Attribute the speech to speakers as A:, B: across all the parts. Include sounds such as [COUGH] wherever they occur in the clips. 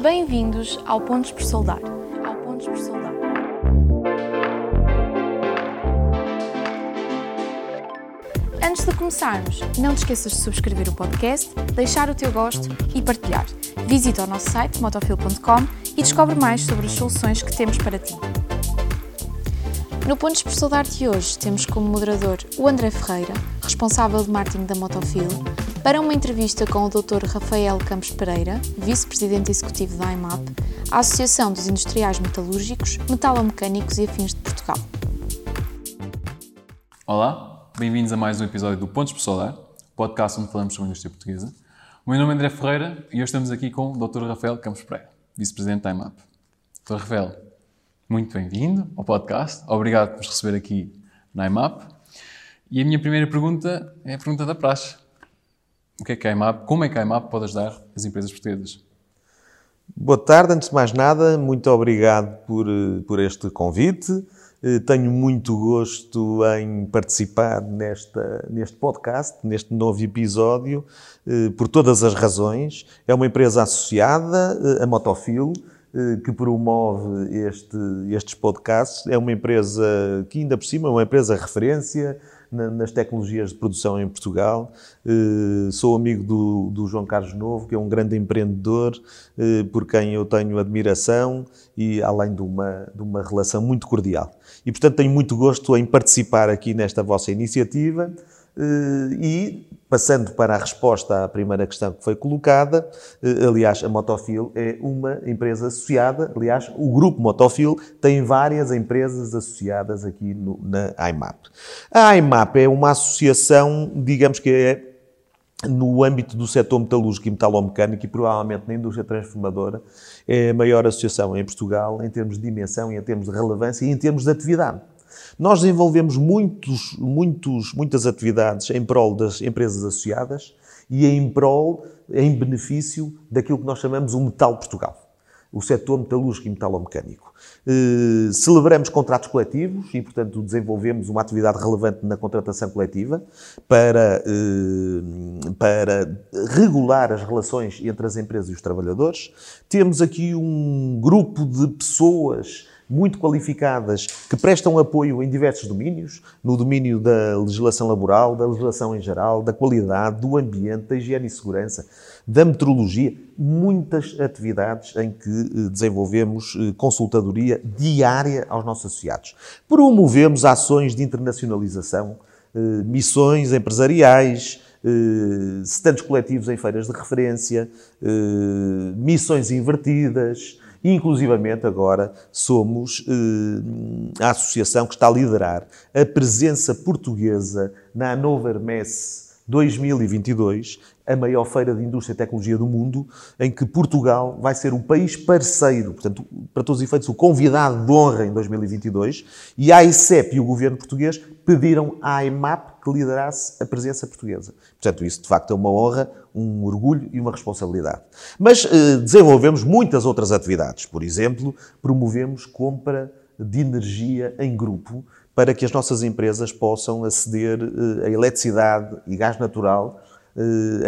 A: Bem-vindos ao Pontos por Soldar. Ao Pontos por Soldar. Antes de começarmos, não te esqueças de subscrever o podcast, deixar o teu gosto e partilhar. Visita o nosso site motofil.com e descobre mais sobre as soluções que temos para ti. No Pontos por Soldar de hoje temos como moderador o André Ferreira, responsável de marketing da Motofil, para uma entrevista com o Dr. Rafael Campos Pereira, vice-presidente executivo da IMAP, a Associação dos Industriais Metalúrgicos, Metalomecânicos e Afins de Portugal.
B: Olá, bem-vindos a mais um episódio do Pontos por Solar, podcast onde falamos sobre a indústria portuguesa. O meu nome é André Ferreira e hoje estamos aqui com o Dr. Rafael Campos Pereira, vice-presidente da IMAP. Dr. Rafael, muito bem-vindo ao podcast, obrigado por nos receber aqui na IMAP. E a minha primeira pergunta é a pergunta da praxe. O que é que a IMAP, como é que a IMAP pode ajudar as empresas portuguesas?
C: Boa tarde, antes de mais nada, muito obrigado por, por este convite. Eh, Tenho muito gosto em participar nesta, neste podcast, neste novo episódio, eh, por todas as razões. É uma empresa associada, eh, a Motofil, eh, que promove este, estes podcasts. É uma empresa que, ainda por cima, é uma empresa referência na- nas tecnologias de produção em Portugal. Eh, Sou amigo do, do João Carlos Novo, que é um grande empreendedor, eh, por quem eu tenho admiração e além de uma, de uma relação muito cordial. E, portanto, tenho muito gosto em participar aqui nesta vossa iniciativa. Eh, E, passando para a resposta à primeira questão que foi colocada, eh, aliás, a Motofil é uma empresa associada. Aliás, o grupo Motofil tem várias empresas associadas aqui no- na IMAP. A IMAP é uma associação, digamos que é no âmbito do setor metalúrgico e metalomecânico e provavelmente na indústria transformadora, é a maior associação em Portugal em termos de dimensão em termos de relevância e em termos de atividade. Nós desenvolvemos muitos, muitos, muitas atividades em prol das empresas associadas e em prol, em benefício daquilo que nós chamamos o Metal Portugal o setor metalúrgico e metalomecânico. Eh, celebramos contratos coletivos e, portanto, desenvolvemos uma atividade relevante na contratação coletiva para, eh, para regular as relações entre as empresas e os trabalhadores. Temos aqui um grupo de pessoas muito qualificadas que prestam apoio em diversos domínios, no domínio da legislação laboral, da legislação em geral, da qualidade, do ambiente, da higiene e segurança, da meteorologia, muitas atividades em que eh, desenvolvemos eh, consultadoria diária aos nossos associados. Promovemos ações de internacionalização, eh, missões empresariais, stands coletivos em feiras de referência, missões invertidas, inclusivamente, agora somos eh, a associação que está a liderar a presença portuguesa na Hannover Messe 2022, a maior feira de indústria e tecnologia do mundo, em que Portugal vai ser o país parceiro, portanto, para todos os efeitos, o convidado de honra em 2022, e a ICEP e o governo português pediram à IMAP que liderasse a presença portuguesa. Portanto, isso de facto é uma honra, um orgulho e uma responsabilidade. Mas eh, desenvolvemos muitas outras atividades. Por exemplo, promovemos compra de energia em grupo para que as nossas empresas possam aceder eh, a eletricidade e gás natural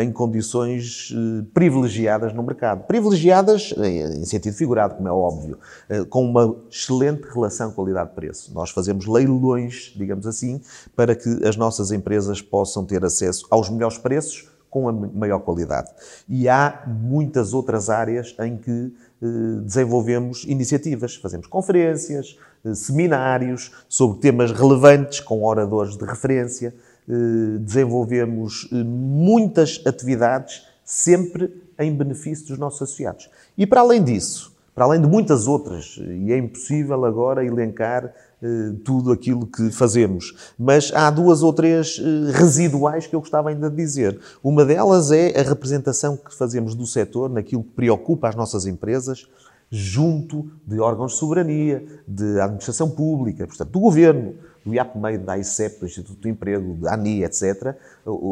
C: em condições eh, privilegiadas no mercado. Privilegiadas eh, em sentido figurado, como é óbvio, eh, com uma excelente relação qualidade-preço. Nós fazemos leilões, digamos assim, para que as nossas empresas possam ter acesso aos melhores preços com a maior qualidade. E há muitas outras áreas em que eh, desenvolvemos iniciativas. Fazemos conferências, eh, seminários sobre temas relevantes com oradores de referência. Eh, desenvolvemos eh, muitas atividades sempre em benefício dos nossos associados. E para além disso, para além de muitas outras, e é impossível agora elencar eh, tudo aquilo que fazemos, mas há duas ou três eh, residuais que eu gostava ainda de dizer. Uma delas é a representação que fazemos do setor naquilo que preocupa as nossas empresas junto de órgãos de soberania, de administração pública, portanto, do governo, do IAPMEI, da ICEP, do Instituto do Emprego, da ANI, etc.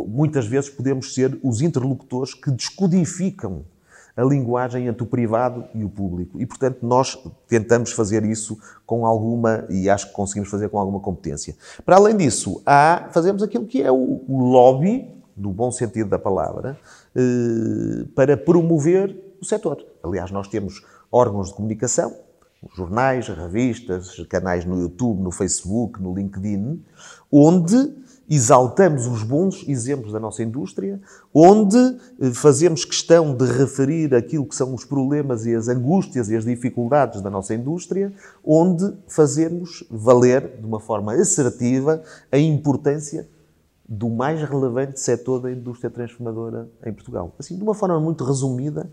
C: Muitas vezes podemos ser os interlocutores que descodificam a linguagem entre o privado e o público. E, portanto, nós tentamos fazer isso com alguma, e acho que conseguimos fazer com alguma competência. Para além disso, há, fazemos aquilo que é o, o lobby, no bom sentido da palavra, eh, para promover do setor. Aliás, nós temos órgãos de comunicação, jornais, revistas, canais no YouTube, no Facebook, no LinkedIn, onde exaltamos os bons exemplos da nossa indústria, onde eh, fazemos questão de referir aquilo que são os problemas e as angústias e as dificuldades da nossa indústria, onde fazemos valer de uma forma assertiva a importância do mais relevante setor da indústria transformadora em Portugal. Assim, de uma forma muito resumida,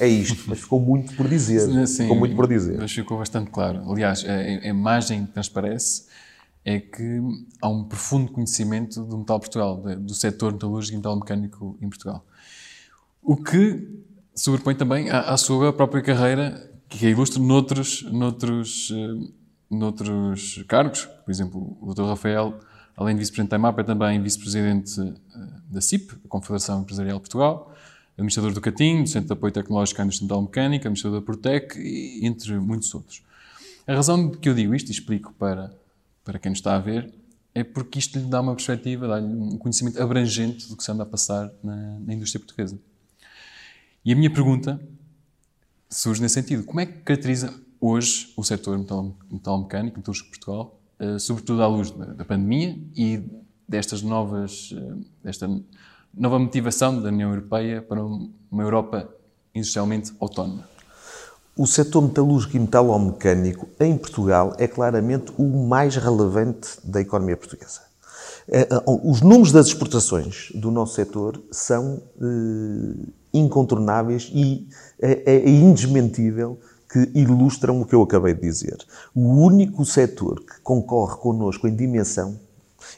C: é isto, mas ficou muito por dizer. [LAUGHS]
B: Sim, ficou muito por dizer. Mas ficou bastante claro. Aliás, a, imagem que transparece é que há um profundo conhecimento do metal Portugal, do setor metalúrgico e metal mecânico em Portugal. O que sobrepõe também à, à sua própria carreira, que é ilustre noutros, noutros, eh, noutros cargos. Por exemplo, o Dr. Rafael Além de vice-presidente da IMAP, é também vice-presidente eh, da CIP, a Confederação Empresarial de Portugal, administrador do CATIM, do Centro de Apoio Tecnológico à Indústria Metal Mecânica, administrador da Protec, entre muitos outros. A razão de que eu digo isto, e explico para, para quem nos está a ver, é porque isto lhe dá uma perspectiva, dá-lhe um conhecimento abrangente do que se anda a passar na, na indústria portuguesa. E a minha pergunta surge nesse sentido. Como é que caracteriza hoje o setor metal, mecânico, metalúrgico de Portugal, eh, sobretudo à luz da, pandemia e destas novas, eh, desta nova motivação da União Europeia para uma Europa industrialmente autónoma.
C: O setor metalúrgico e metalomecânico em Portugal é claramente o mais relevante da economia portuguesa. Eh, os números das exportações do nosso setor são incontornáveis e é, é indesmentível que ilustram o que eu acabei de dizer. O único setor que concorre connosco em dimensão,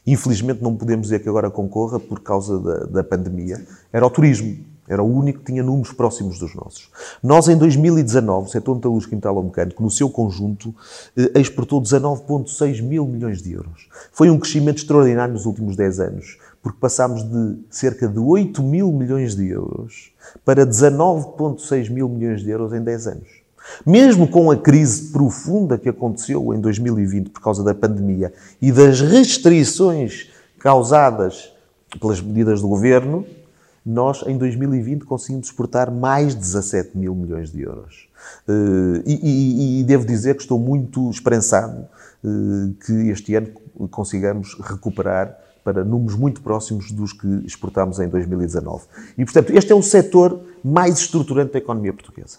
C: infelizmente não podemos dizer que agora concorra por causa da, da pandemia, era o turismo. Era o único que tinha números próximos dos nossos. Nós, em 2019, o setor metalúrgico e metalomecânico, no seu conjunto, eh, exportou 19,6 mil milhões de euros. Foi um crescimento extraordinário nos últimos 10 anos, porque passámos de cerca de 8 mil milhões de euros para 19,6 mil milhões de euros em 10 anos. Mesmo com a crise profunda que aconteceu em 2020 por causa da pandemia e das restrições causadas pelas medidas do governo, nós em 2020 conseguimos exportar mais de 17 mil milhões de euros. Eh, e, e, e devo dizer que estou muito esperançado eh, que este ano consigamos recuperar para números muito próximos dos que exportámos em 2019. E, portanto, este é o setor mais estruturante da economia portuguesa.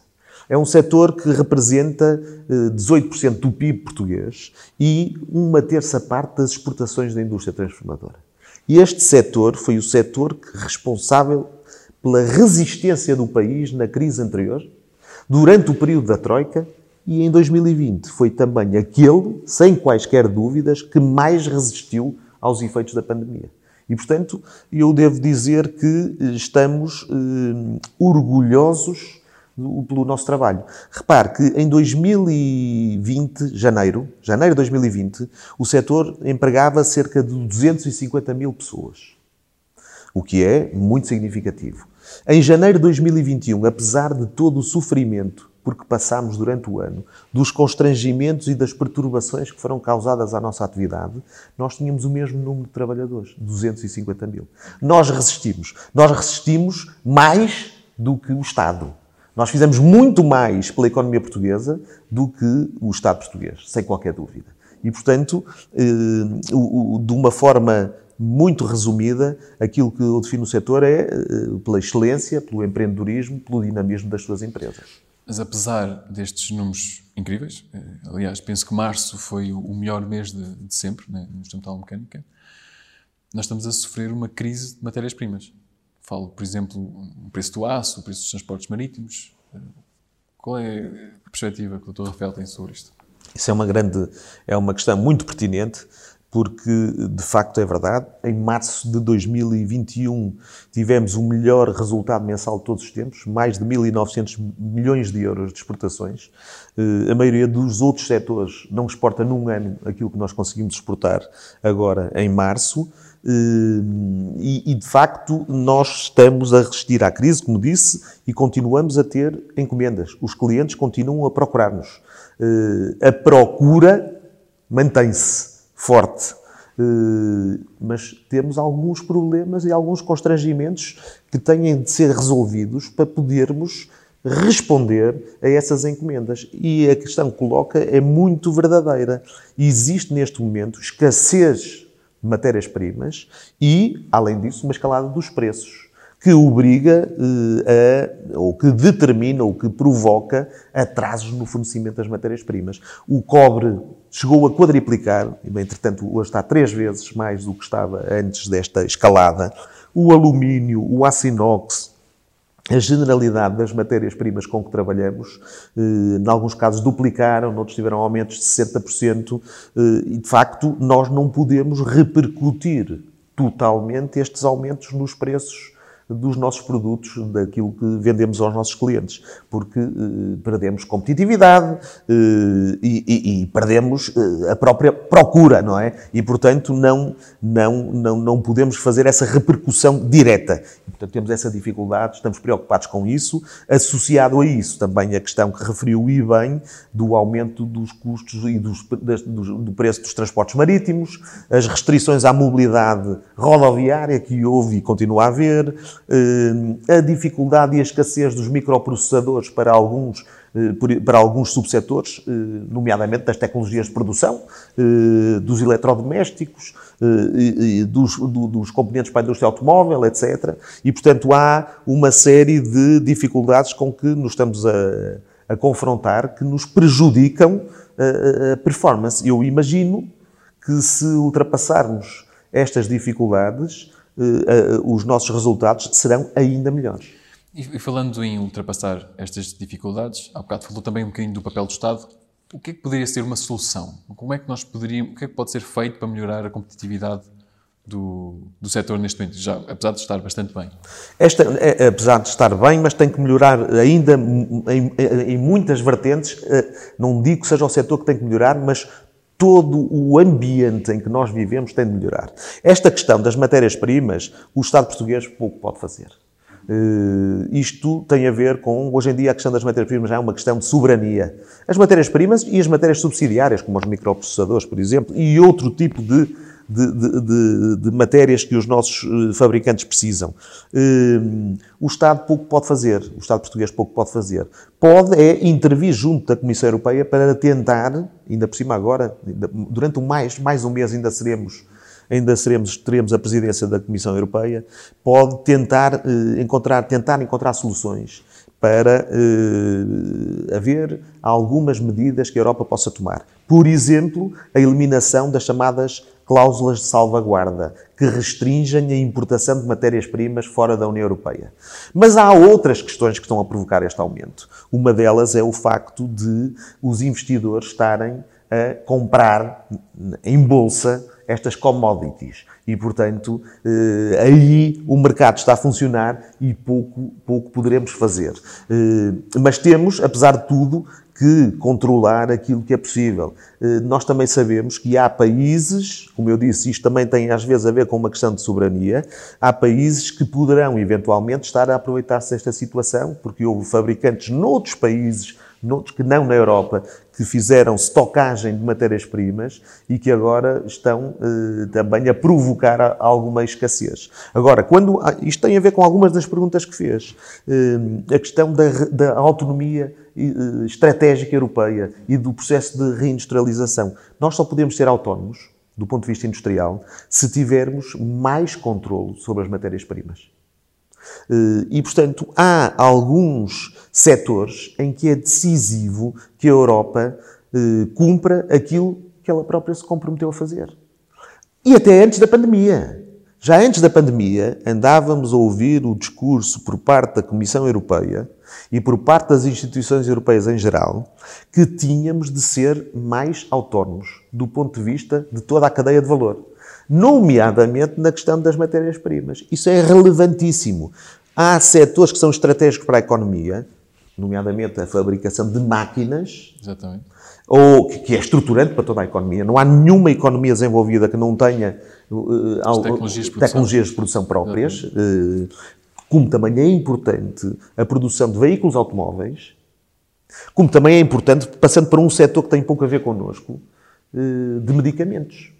C: É um setor que representa 18% eh, do PIB português e uma terça parte das exportações da indústria transformadora. E este setor foi o setor responsável pela resistência do país na crise anterior, durante o período da Troika e em 2020 foi também aquele, sem quaisquer dúvidas, que mais resistiu aos efeitos da pandemia. E, portanto, eu devo dizer que estamos eh, orgulhosos pelo nosso trabalho. Repare que em 2020, janeiro, janeiro de 2020, o setor empregava cerca de 250 mil pessoas, o que é muito significativo. Em janeiro de 2021, apesar de todo o sofrimento porque passámos durante o ano, dos constrangimentos e das perturbações que foram causadas à nossa atividade, nós tínhamos o mesmo número de trabalhadores, 250 mil. Nós resistimos. Nós resistimos mais do que o Estado. Nós fizemos muito mais pela economia portuguesa do que o Estado português, sem qualquer dúvida. E, portanto, eh, de uma forma muito resumida, aquilo que eu defino o setor é eh, pela excelência, pelo empreendedorismo, pelo dinamismo das suas empresas.
B: Mas apesar destes números incríveis, eh, aliás, penso que março foi o melhor mês de, de sempre né, no Instrumental Mecânica, nós estamos a sofrer uma crise de matérias-primas. Falo, por exemplo, o preço do aço, o preço dos transportes marítimos. Qual é a perspectiva que o Dr. Rafael tem sobre isto?
C: Isso é uma grande, é uma questão muito pertinente, porque de facto é verdade. Em março de 2021 tivemos o melhor resultado mensal de todos os tempos, mais de 1.900 milhões de euros de exportações. Eh, a maioria dos outros setores não exporta num ano aquilo que nós conseguimos exportar agora em março. E, e, de facto nós estamos a resistir à crise, como disse, e continuamos a ter encomendas. Os clientes continuam a procurar-nos. Eh, a procura mantém-se forte. Eh, mas temos alguns problemas e alguns constrangimentos que têm de ser resolvidos para podermos responder a essas encomendas. E a questão que coloca é muito verdadeira. Existe neste momento escassez matérias-primas e, além disso, uma escalada dos preços que obriga eh, a, ou que determina ou que provoca atrasos no fornecimento das matérias-primas. O cobre chegou a quadriplicar, entretanto, hoje está três vezes mais do que estava antes desta escalada. O alumínio, o aço inox, a generalidade das matérias-primas com que trabalhamos, eh, em alguns casos duplicaram, noutros tiveram aumentos de 60%, eh, e de facto nós não podemos repercutir totalmente estes aumentos nos preços dos nossos produtos, daquilo que vendemos aos nossos clientes, porque eh, perdemos competitividade eh, e, e, e, perdemos eh, a própria procura, não é? E, portanto, não, não, não, não podemos fazer essa repercussão direta. E, portanto, temos essa dificuldade, estamos preocupados com isso. Associado a isso, também a questão que referiu e bem do aumento dos custos e dos, das, do, do preço dos transportes marítimos, as restrições à mobilidade rodoviária que houve e continua a haver, a dificuldade e a escassez dos microprocessadores para alguns, eh, para alguns subsetores, eh, nomeadamente das tecnologias de produção, dos eletrodomésticos, dos, dos componentes para a indústria automóvel, etc. E, portanto, há uma série de dificuldades com que nos estamos a, a confrontar que nos prejudicam a, a performance. Eu imagino que se ultrapassarmos estas dificuldades, os nossos resultados serão ainda melhores.
B: E falando em ultrapassar estas dificuldades, há bocado falou também um bocadinho do papel do Estado. O que é que poderia ser uma solução? Como é que nós poderíamos, o que é que pode ser feito para melhorar a competitividade do, do setor neste momento, já, apesar de estar bastante bem?
C: Esta, é, apesar de estar bem, mas tem que melhorar ainda em, em muitas vertentes. Não digo que seja o setor que tem que melhorar, mas todo o ambiente em que nós vivemos tem de melhorar. Esta questão das matérias-primas, o Estado português pouco pode fazer. Uh, isto tem a ver com, hoje em dia, a questão das matérias-primas é uma questão de soberania. As matérias-primas e as matérias subsidiárias, como os microprocessadores, por exemplo, e outro tipo de de, de, de, matérias que os nossos eh, fabricantes precisam. Eh, o Estado pouco pode fazer, o Estado português pouco pode fazer. Pode é intervir junto da Comissão Europeia para tentar, ainda por cima agora, durante mais, mais um mês ainda seremos ainda seremos, teremos a presidência da Comissão Europeia, pode tentar eh, encontrar, tentar encontrar soluções para eh, haver algumas medidas que a Europa possa tomar. Por exemplo, a eliminação das chamadas cláusulas de salvaguarda, que restringem a importação de matérias-primas fora da União Europeia. Mas há outras questões que estão a provocar este aumento. Uma delas é o facto de os investidores estarem a comprar em bolsa estas commodities. E, portanto, eh, aí o mercado está a funcionar e pouco, pouco poderemos fazer. Eh, mas temos, apesar de tudo, que controlar aquilo que é possível. Eh, nós também sabemos que há países, como eu disse, isto também tem às vezes a ver com uma questão de soberania, há países que poderão eventualmente estar a aproveitar-se desta situação, porque houve fabricantes noutros países noutros que não na Europa, que fizeram estocagem de matérias-primas e que agora estão eh, também a provocar alguma escassez. Agora, quando isto tem a ver com algumas das perguntas que fez, eh, a questão da, da autonomia eh, estratégica europeia e do processo de reindustrialização. Nós só podemos ser autónomos, do ponto de vista industrial, se tivermos mais controle sobre as matérias-primas. Eh, e, portanto, há alguns setores em que é decisivo que a Europa eh, cumpra aquilo que ela própria se comprometeu a fazer. E até antes da pandemia. Já antes da pandemia, andávamos a ouvir o discurso por parte da Comissão Europeia e por parte das instituições europeias em geral que tínhamos de ser mais autónomos do ponto de vista de toda a cadeia de valor nomeadamente na questão das matérias-primas. Isso é relevantíssimo. Há setores que são estratégicos para a economia, nomeadamente a fabricação de máquinas,
B: Exatamente.
C: ou que é estruturante para toda a economia. Não há nenhuma economia desenvolvida que não tenha uh,
B: tecnologias, de
C: tecnologias de produção próprias, uh, como também é importante a produção de veículos automóveis, como também é importante, passando para um setor que tem pouco a ver connosco, uh, de medicamentos.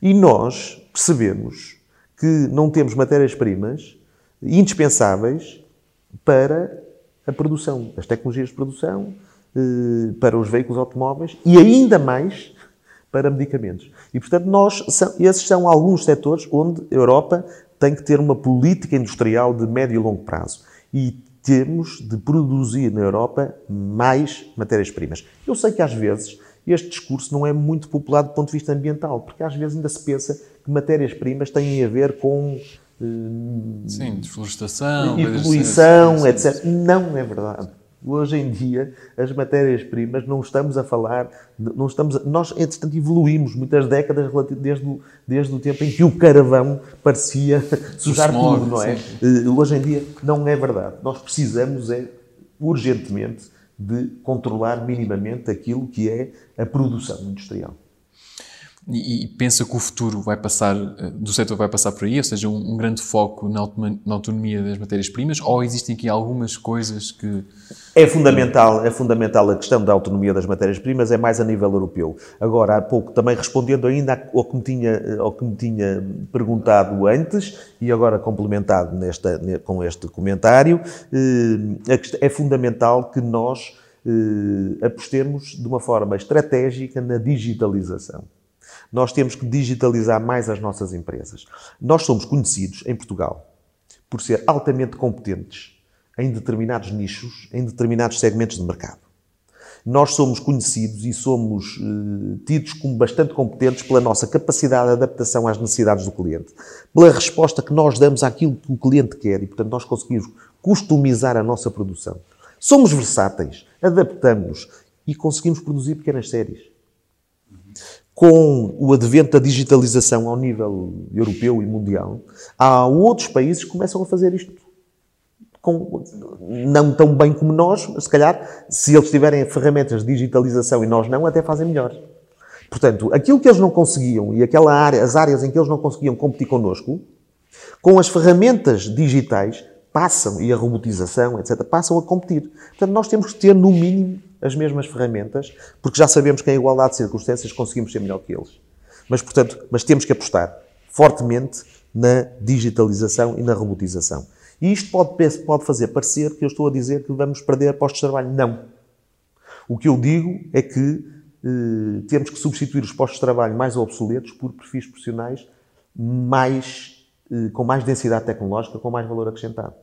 C: E nós percebemos que não temos matérias-primas indispensáveis para a produção, as tecnologias de produção eh, para os veículos automóveis e ainda mais para medicamentos. E, portanto, nós, esses são alguns setores onde a Europa tem que ter uma política industrial de médio e longo prazo. E temos de produzir na Europa mais matérias-primas. Eu sei que às vezes este discurso não é muito popular do ponto de vista ambiental, porque às vezes ainda se pensa que matérias-primas têm a ver com.
B: Sim, desflorestação,
C: e poluição, assim. etc. Não é verdade. Hoje em dia, as matérias-primas, não estamos a falar, não estamos a, nós, entretanto, evoluímos muitas décadas desde o, desde o tempo em que o carvão parecia [LAUGHS] sujar tudo, não é? Sim. Eh, hoje em dia, não é verdade. Nós precisamos, é, urgentemente, de controlar minimamente aquilo que é a produção industrial.
B: E, e, pensa que o futuro vai passar, eh, do setor vai passar por aí, ou seja, um, um grande foco na, na autonomia das matérias-primas, ou existem aqui algumas coisas que...
C: É fundamental, é fundamental a questão da autonomia das matérias-primas, é mais a nível europeu. Agora, há pouco, também respondendo ainda ao que me tinha, eh, ao que me tinha perguntado antes, e agora complementado nesta, com este comentário, eh, é fundamental que nós apostemos de uma forma estratégica na digitalização. Nós temos que digitalizar mais as nossas empresas. Nós somos conhecidos em Portugal por ser altamente competentes em determinados nichos, em determinados segmentos de mercado. Nós somos conhecidos e somos eh, tidos como bastante competentes pela nossa capacidade de adaptação às necessidades do cliente, pela resposta que nós damos àquilo que o cliente quer e, portanto, nós conseguimos customizar a nossa produção. Somos versáteis, adaptamos e conseguimos produzir pequenas séries com o advento da digitalização ao nível europeu e mundial, há outros países que começam a fazer isto com, não tão bem como nós, mas se calhar, se eles tiverem ferramentas de digitalização e nós não, até fazem melhor. Portanto, aquilo que eles não conseguiam e aquela área, as áreas em que eles não conseguiam competir connosco, com as ferramentas digitais, passam, e a robotização, etc., passam a competir. Portanto, nós temos que ter, no mínimo, as mesmas ferramentas, porque já sabemos que em igualdade de circunstâncias conseguimos ser melhor que eles. Mas, portanto, mas temos que apostar fortemente na digitalização e na robotização. E isto pode, pode fazer parecer que eu estou a dizer que vamos perder postos de trabalho. Não. O que eu digo é que eh, temos que substituir os postos de trabalho mais obsoletos por perfis profissionais mais, eh, com mais densidade tecnológica, com mais valor acrescentado.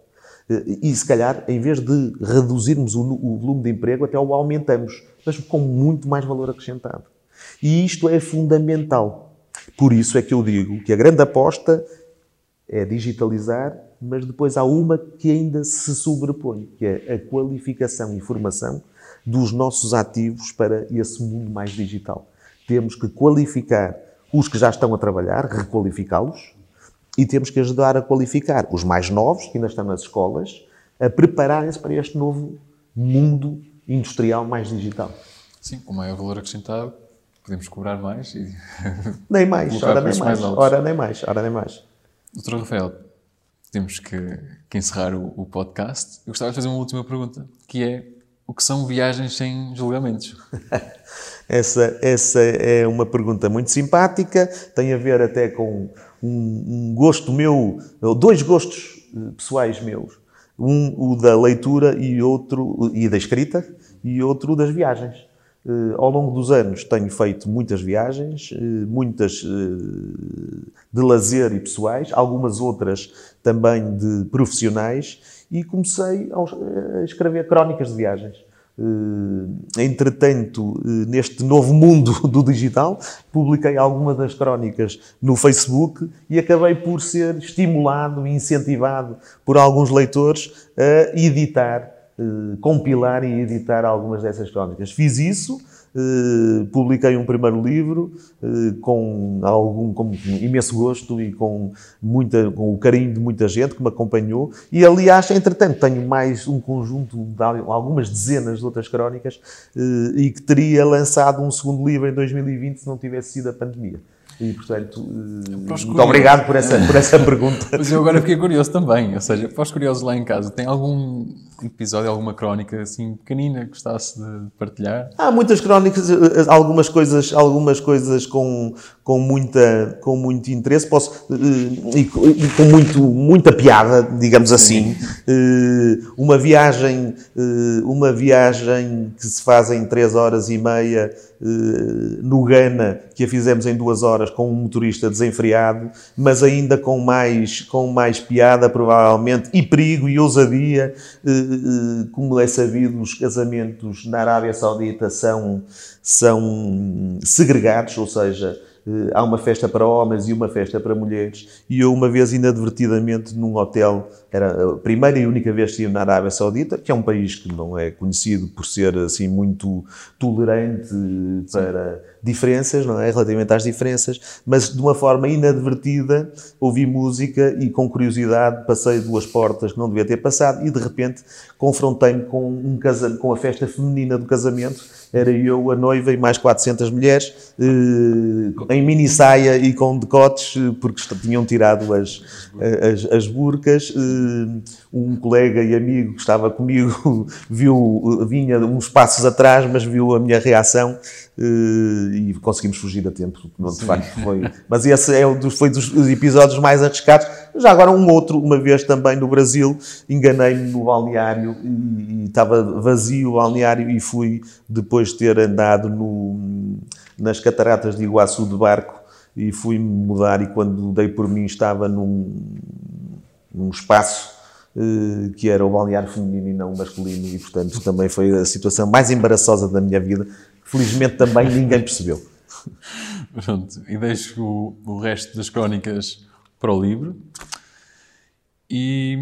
C: E se calhar, em vez de reduzirmos o, o volume de emprego, até o aumentamos, mas com muito mais valor acrescentado. E isto é fundamental. Por isso é que eu digo que a grande aposta é digitalizar, mas depois há uma que ainda se sobrepõe, que é a qualificação e formação dos nossos ativos para esse mundo mais digital. Temos que qualificar os que já estão a trabalhar, requalificá-los, e temos que ajudar a qualificar os mais novos, que ainda estão nas escolas, a prepararem-se para este novo mundo industrial mais digital.
B: Sim, com maior valor acrescentado, podemos cobrar mais e. [LAUGHS]
C: Nem mais, ora nem mais, mais ora nem mais, ora nem mais.
B: Doutor Rafael, temos que, que encerrar o, o, podcast. Eu gostava de fazer uma última pergunta, que é o que são viagens sem julgamentos? [LAUGHS]
C: essa, essa é uma pergunta muito simpática, tem a ver até com um, um gosto meu, dois gostos eh, pessoais meus. Um, o da leitura e outro, e da escrita, e outro das viagens. Uh, ao longo dos anos tenho feito muitas viagens, uh, muitas uh, de lazer e pessoais, algumas outras também de profissionais, e comecei a escrever crónicas de viagens. Eh, entretanto, eh, neste novo mundo [LAUGHS] do digital, publiquei algumas das crónicas no Facebook e acabei por ser estimulado e incentivado por alguns leitores a editar, eh, compilar e editar algumas dessas crónicas. Fiz isso publiquei um primeiro livro uh, com algum com imenso gosto e com, muita, com o carinho de muita gente que me acompanhou. E, aliás, entretanto, tenho mais um conjunto de algumas dezenas de outras crónicas uh, e que teria lançado um segundo livro em 2020 se não tivesse sido a pandemia. E, portanto, muito obrigado por essa, por essa [LAUGHS] pergunta.
B: Mas eu agora fiquei curioso também. Ou seja, para os curiosos lá em casa, tem algum episódio, alguma crónica assim pequenina que gostasse de partilhar?
C: Há muitas crónicas, eh, algumas coisas, algumas coisas com, com, muita, com muito interesse posso, eh, e, com muito, muita piada, digamos assim. Eh, uma viagem, uma viagem que se faz em 3 horas e meia no Ghana, que a fizemos em duas horas com um motorista desenfreado, mas ainda com mais, com mais piada, provavelmente, e perigo e ousadia, como é sabido, os casamentos na Arábia Saudita são, são segregados, ou seja, eh, há uma festa para homens e uma festa para mulheres. E eu, uma vez inadvertidamente, num hotel, era a primeira e única vez que ia na Arábia Saudita, que é um país que não é conhecido por ser assim muito tolerante para diferenças, não é? Relativamente às diferenças, mas de uma forma inadvertida ouvi música e com curiosidade passei duas portas que não devia ter passado e de repente confrontei-me com, um com a festa feminina do casamento era eu, a noiva e mais 400 mulheres, eh, em mini saia e com decotes, eh, porque tinham tirado as, as, as burcas. Eh, um colega e amigo que estava comigo [LAUGHS] viu, vinha uns passos atrás, mas viu a minha reação e conseguimos fugir a tempo, de facto foi. Mas esse é um dos, foi dos episódios mais arriscados. Já agora um outro, uma vez também no Brasil, enganei-me no balneário e, e, estava vazio o balneário e fui, depois de ter andado no, nas cataratas de Iguaçu de barco, e fui-me mudar e quando dei por mim estava num, num espaço eh, que era o balneário feminino e não masculino e portanto também foi a situação mais embaraçosa da minha vida. Felizmente também ninguém percebeu.
B: Pronto, e deixo o, o resto das crónicas para o livro. E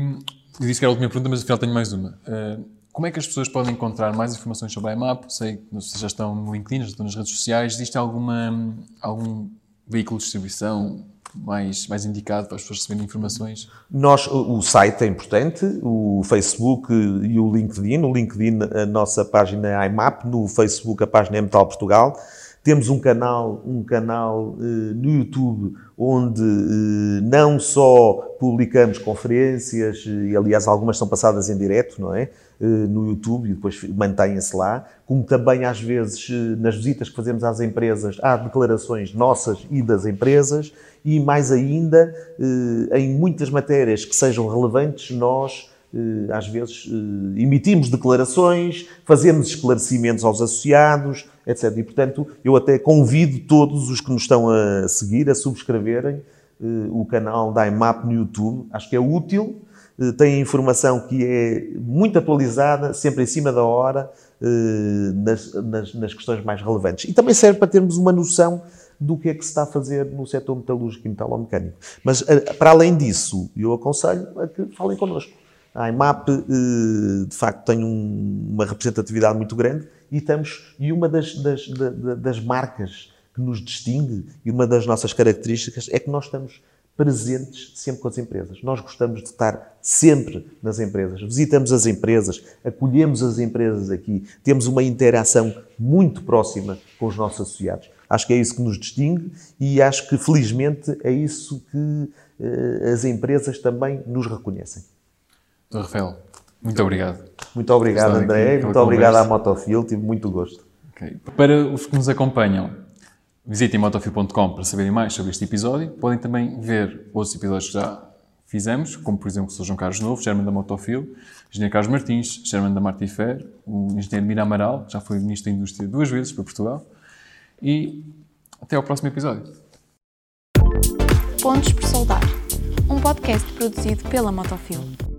B: disse que era a última pergunta, mas afinal tenho mais uma. Uh, como é que as pessoas podem encontrar mais informações sobre a IMAP? Sei que vocês já estão no LinkedIn, já estão nas redes sociais. Existe alguma, algum veículo de distribuição mais, mais indicado para as pessoas receberem informações?
C: Nós, o site é importante, o Facebook e o LinkedIn. No LinkedIn, a nossa página é IMAP, no Facebook, a página é Metal Portugal. Temos um canal, um canal uh, no YouTube onde uh, não só publicamos conferências, e aliás algumas são passadas em direto, não é? Uh, no YouTube e depois mantêm-se lá, como também às vezes nas visitas que fazemos às empresas há declarações nossas e das empresas e mais ainda em muitas matérias que sejam relevantes nós às vezes emitimos declarações, fazemos esclarecimentos aos associados, etc. E, portanto, eu até convido todos os que nos estão a seguir a subscreverem o canal da IMAP no YouTube. Acho que é útil, uh, tem informação que é muito atualizada, sempre em cima da hora, uh, nas, nas, nas, questões mais relevantes. E também serve para termos uma noção do que é que se está a fazer no setor metalúrgico e metalomecânico. Mas, para além disso, eu aconselho a que falem connosco. A IMAP, de facto, tem um, uma representatividade muito grande e estamos e uma das, das, das, marcas que nos distingue e uma das nossas características é que nós estamos presentes sempre com as empresas. Nós gostamos de estar sempre nas empresas. Visitamos as empresas, acolhemos as empresas aqui, temos uma interação muito próxima com os nossos associados. Acho que é isso que nos distingue e acho que, felizmente, é isso que uh, as empresas também nos reconhecem.
B: Rafael, muito obrigado.
C: Muito obrigado, André. Muito obrigado à Motofil. Tive muito gosto.
B: Okay. Para os que nos acompanham, visitem motofil.com para saberem mais sobre este episódio. Podem também ver outros episódios que já fizemos, como por exemplo o Sr. João Carlos Novo, German da Motofil, Engenheiro Carlos Martins, German da Martifer, o Engenheiro Mira Amaral, já foi Ministro da Indústria duas vezes para Portugal. E até ao próximo episódio.
A: Pontos por Soldar, um podcast produzido pela Motofil.